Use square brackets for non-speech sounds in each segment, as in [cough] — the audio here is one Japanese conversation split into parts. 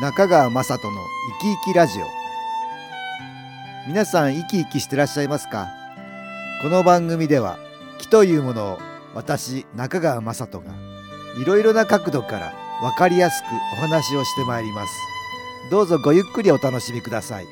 中川雅人の生き生きラジオ。皆さん生き生きしてらっしゃいますか？この番組では気というものを私中川雅人がいろいろな角度から分かりやすくお話をしてまいります。どうぞごゆっくりお楽しみください。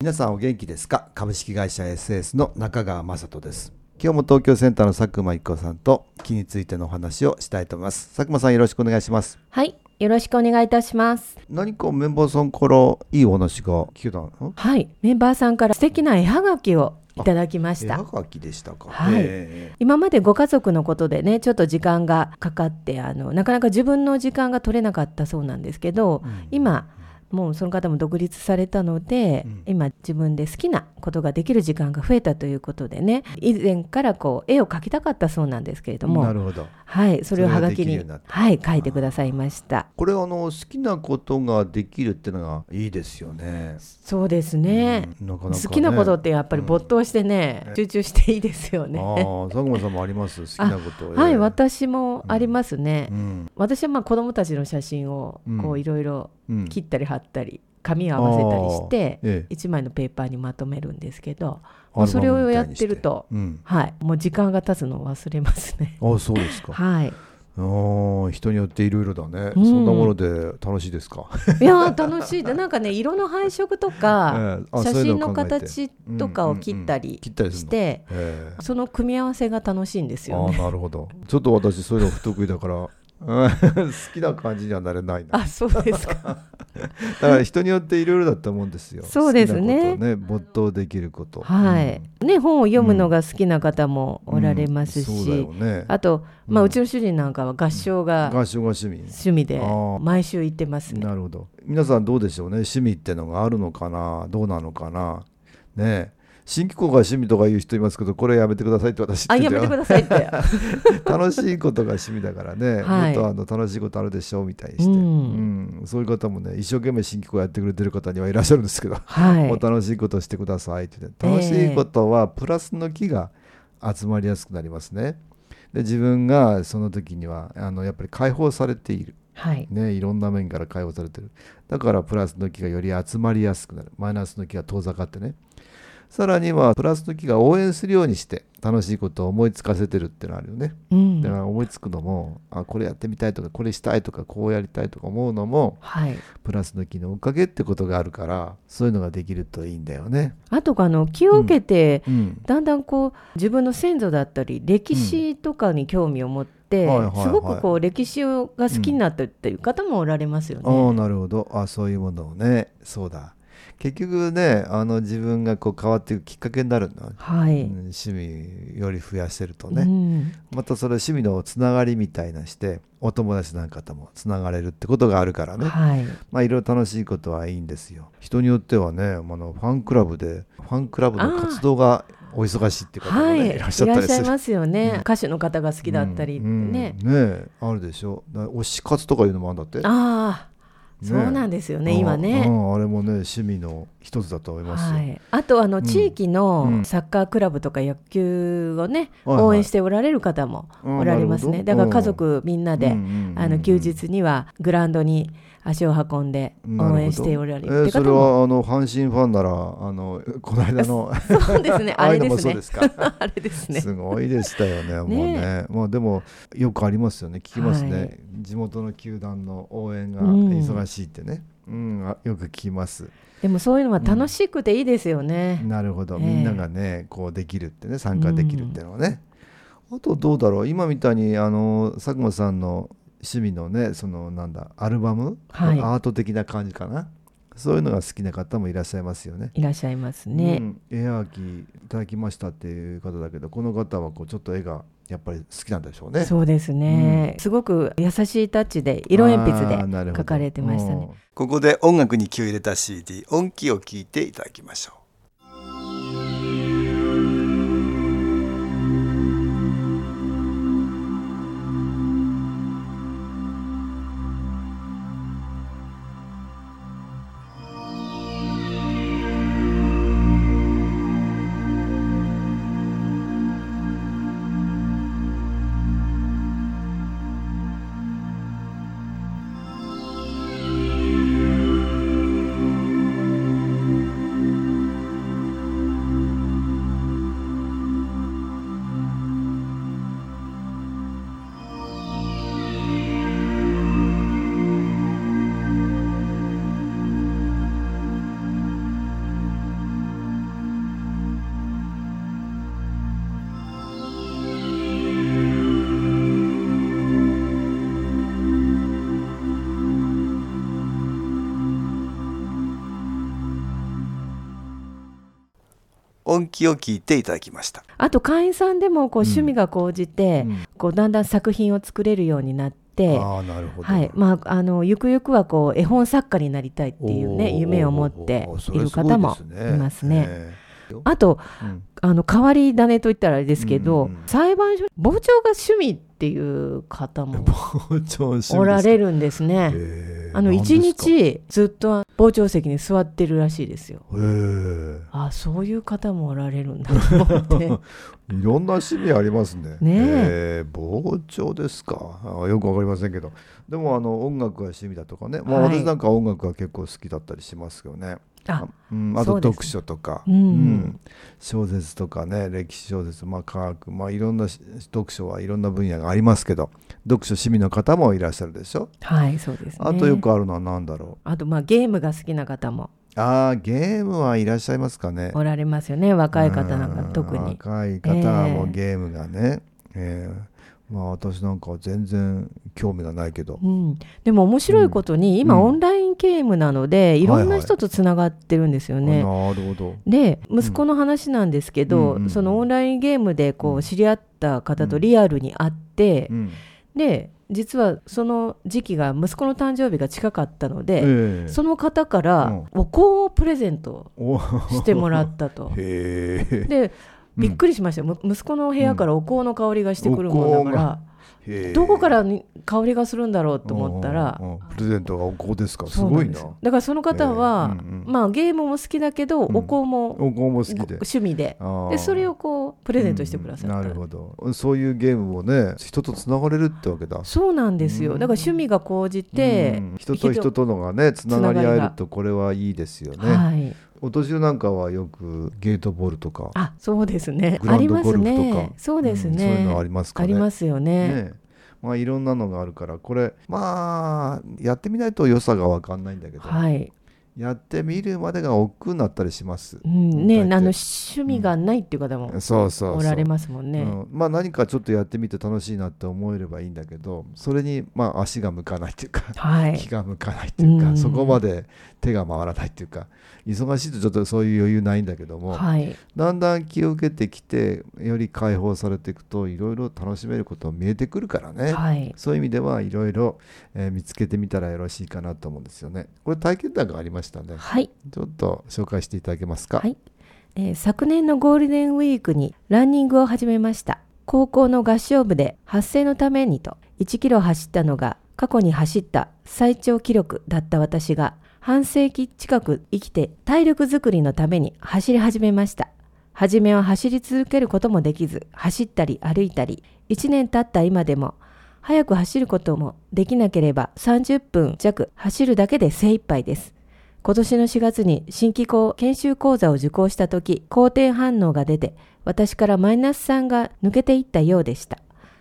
皆さんお元気ですか？株式会社 SS の中川雅人です。今日も東京センターの佐久間一子さんと気についてのお話をしたいと思います。佐久間さんよろしくお願いします。はい、よろしくお願いいたします。何かメンバーさんからいいお話が聞けたの？はい、メンバーさんから素敵な絵はがきをいただきました。絵はがきでしたか？はい。え。今までご家族のことでね、ちょっと時間がかかって、あのなかなか自分の時間が取れなかったそうなんですけど、うん。今。もうその方も独立されたので、うん。今自分で好きなことができる時間が増えたということでね。以前からこう絵を描きたかったそうなんですけれどもなるほど。はいそれをはがきにはい書いてくださいました。これあの好きなことができるっていうのがいいですよね。そうですね、うんなかなかね。好きなことってやっぱり没頭してね、うん集中していいですよね。ああ [laughs] 佐久間さんもあります？好きなこと。はい、ええ私もありますね。うん。私はまあ子供たちの写真をこういろいろうん切ったり貼ったり、紙を合わせたりしてあー。ええ。一枚のペーパーにまとめるんですけど、それをやってるとはい、もう時間が経つのを忘れますね。うん、あそうですか。[laughs] はい。あー人によっていろいろだね、うん。そんなもので楽しいですか？いやー楽しいでなんかね色の配色とか、[laughs] ええ。あ写真の形とかを切ったり切ったりするの？して、ええ。その組み合わせが楽しいんですよね。ああなるほど。ちょっと私そういうの不得意だからうん。[laughs] 好きな感じにはなれないな。あそうですか。[laughs] だから人によっていろいろだったもんですよ。そうですね。ね没頭できること。はい、ね本を読むのが好きな方もおられますし、うん。そうだよね。あと、まあ、ううん。ちの主人なんかは合唱が合唱が趣味。趣味で毎週行ってますね。なるほど。皆さんどうでしょうね。趣味ってのがあるのかな？どうなのかな？ね。え新機構が趣味とか言う人いますけどこれやめてくださいって私あ言ってたよやめてくださいって。[laughs] 楽しいことが趣味だからね、はい。もっとあの楽しいことあるでしょうみたいにして、ううん。んそういう方もね一生懸命新機構やってくれてる方にはいらっしゃるんですけど、はい。もう楽しいことをしてくださいって言って楽しいことはプラスの気が集まりやすくなりますね。で自分がその時にはあのやっぱり解放されている、はい。ね、いろんな面から解放されてる。だからプラスの気がより集まりやすくなる。マイナスの気が遠ざかってねさらにはプラスの気が応援するようにして楽しいことを思いつかせてるっていうのがあるよね。うん。だから思いつくのもあこれやってみたいとかこれしたいとかこうやりたいとか思うのもはい、プラスの気のおかげってことがあるからそういうのができるといいんだよね。あとあの気を受けて、うん、だんだんこう自分の先祖だったり歴史とかに興味を持って、はいはいはい。すごくこう歴史が好きになったっていう方もおられますよね。ああなるほど。あそういうものをね。そうだ結局ねあの自分がこう変わっていくきっかけになるんだ、はい、うん趣味より増やせるとうね、ん。またそれ趣味のつながりみたいなしてお友達なんかともつながれるってことがあるからね、はい。まあいろいろ楽しいことはいいんですよ。人によってはねあのファンクラブでファンクラブの活動がお忙しいって方もね、はい、いらっしゃったりする。ますよね、うん。歌手の方が好きだったりうんね、うん。ね。えあるでしょ。だ推し活とかいうのもあるんだって。ああ、ねそうなんですよね今うね。ん。あれもね趣味の一つだと思いますよ、はい、あとあのん。地域うん。のサッカークラブとか野球をね、応援しておられる方もうんおられますね、だから家族みんなで、あの休日にはグラウンドに足を運んで応援しておられえるってーそれはあの阪神ファンならあの [laughs] この間の [laughs] そうですね。[laughs] あれですね。あれですね。すごいでしたよね、もうね。まあでもよくありますよね、聞きますね。はい。地元の球団の応援がうん。忙しいってね。うん、あよく聞きます。でもそういうのは楽しくていいですよね、なるほど、ええ。みんながね、こうできるってね、参加できるっていうのはね。あとどうだろう、今みたいにあの佐久間さんの趣味のね、そのなんだ、アルバム、はい。アート的な感じかな？そういうのが好きな方もいらっしゃいますよね。いらっしゃいますね、うん、絵はがきいただきましたっていう方だけどこの方はこうちょっと絵がやっぱり好きなんでしょうね。そうですね、すごく優しいタッチで色鉛筆で描かれてましたね。うん。ここで音楽に気を入れた CD 音気を聞いていただきましょ音気を聞いていただきました。あと会員さんでもこううん趣味が高じて、うん。こうだんだん作品を作れるようになって、ああなるほど。はい。まあ、あのゆくゆくはこう絵本作家になりたいっていうね夢を持っている方もいますね。えあとえうん。あの変わり種といったらあれですけど、うんうんうん。裁判所傍聴が趣味っていう方もおられるんですね。へえあの一日ずっと傍聴席に座ってるらしいですよ。へあそういう方もおられるんだと思って。え [laughs] いろんな趣味ありますね。ねええ傍聴ですか？あよくわかりませんけどでもあの音楽が趣味だとかね、まあ、はい私なんか音楽が結構好きだったりしますけどね。あうん、あと読書とか、うん。小説とかね歴史小説、まあ、科学、まあ、いろんなし読書はいろんな分野がありますけど読書趣味の方もいらっしゃるでしょ、はいそうですね。あとよくあるのは何だろあとまあゲームが好きな方も。うああゲームはいらっしゃいますかね。おられますよね若い方なんかうん特に。若い方はもうええ。ゲームがね、ええまあ私なんかは全然興味がないけど。うん、でも面白いことに、今うん。オンラインゲームなので、いろんない人とつながってるんですよね。なるほど。で息子の話なんですけど、そのオンラインゲームでこう知り合った方とリアルに会って、うん。で実はその時期が息子の誕生日が近かったので、ええ。その方からお香をプレゼントお。してもらったと。[laughs] へえ。でびっくりしましたよ、む息子の部屋からお香の香りがしてくるもんだから、どこからに香りがするんだろうと思ったら、プレゼントがお香ですか。すごなないんです。よだからその方は、まあ、ゲームも好きだけど、うん。お香もお香も好きで。趣味で。でそれをこうプレゼントしてくださった、うんなるほど。そういうゲームもね人とつながれるってわけだ。そうなんですよ。うん。だから趣味が高じて、うん。人と人とのがねつながり合えるとこれはいいですよね。はい。お年寄りなんかはよくゲートボールとかあそうですね。ありますね。そうですね、んそういうのありますかね。ありますよね。ねまあいろんなのがあるからこれまあやってみないと良さが分かんないんだけど、はい、やってみるまでが億劫になったりします、うん、ねあの趣味がないっていう方もそうそうそう。おられますもんね、うん、まあ何かちょっとやってみて楽しいなって思えればいいんだけどそれにまあ足が向かないっていうかはい。気が向かないっていうか、うん。そこまで手が回らないっていうか忙しいとちょっとそういう余裕ないんだけども、はい。だんだん気を受けてきてより解放されていくといろいろ楽しめること見えてくるからね、はい。そういう意味ではいろいろえー見つけてみたらよろしいかなと思うんですよね。これ体験談がありましたねはい。ちょっと紹介していただけますか、はい。えー昨年のゴールデンウィークにランニングを始めました。高校の合唱部で発声のためにと1キロ走ったのが過去に走った最長記録だった私が半世紀近く生きて体力づくりのために走り始めました。初めは走り続けることもできず走ったり歩いたり1年経った今でも早く走ることもできなければ30分弱走るだけで精一杯です今年の4月に新機構研修講座を受講した時好転反応が出て私からマイナス3が抜けていったようでした。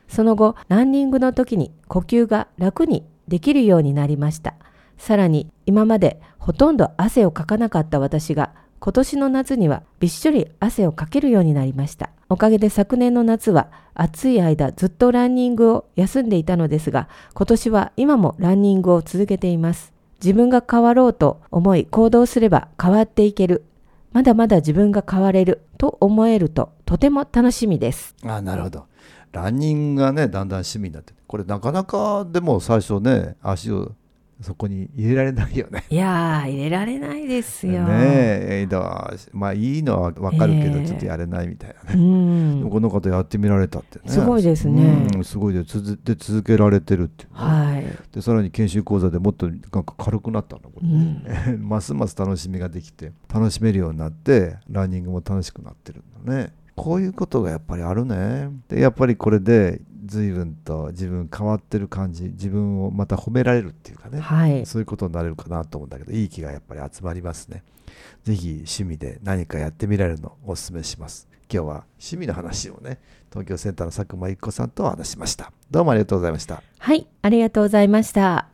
その後ランニングの時に呼吸が楽にできるようになりました。さらに今までほとんど汗をかかなかった私が今年の夏にはびっしょり汗をかけるようになりました。おかげで昨年の夏は暑い間ずっとランニングを休んでいたのですが今年は今もランニングを続けています。自分が変わろうと思い行動すれば変わっていける。まだまだ自分が変われると思えるととても楽しみです。あなるほどランニングがねだんだん趣味になってこれなかなかでも最初ね足をそこに入れられないよね。[laughs] いやー、入れられないですよ。ねえだからまあいいのは分かるけどええちょっとやれないみたいなうね、んでも。この方やってみられたってねすごいですねうんすごいで続で続けられてるっていうね、はい。でさらに研修講座でもっとなんか軽くなったのこれ。うね、ん。[laughs] ますます楽しみができて楽しめるようになってランニングも楽しくなってるんだね。こういうことがやっぱりあるね。でやっぱりこれで随分と自分変わってる感じ自分をまた褒められるっていうかね、はい。そういうことになれるかなと思うんだけどいい気がやっぱり集まりますね。ぜひ趣味で何かやってみられるのをお勧めします今日は趣味の話をね東京センターの佐久間一子さんと話しましたどうもありがとうございましたはい。ありがとうございました。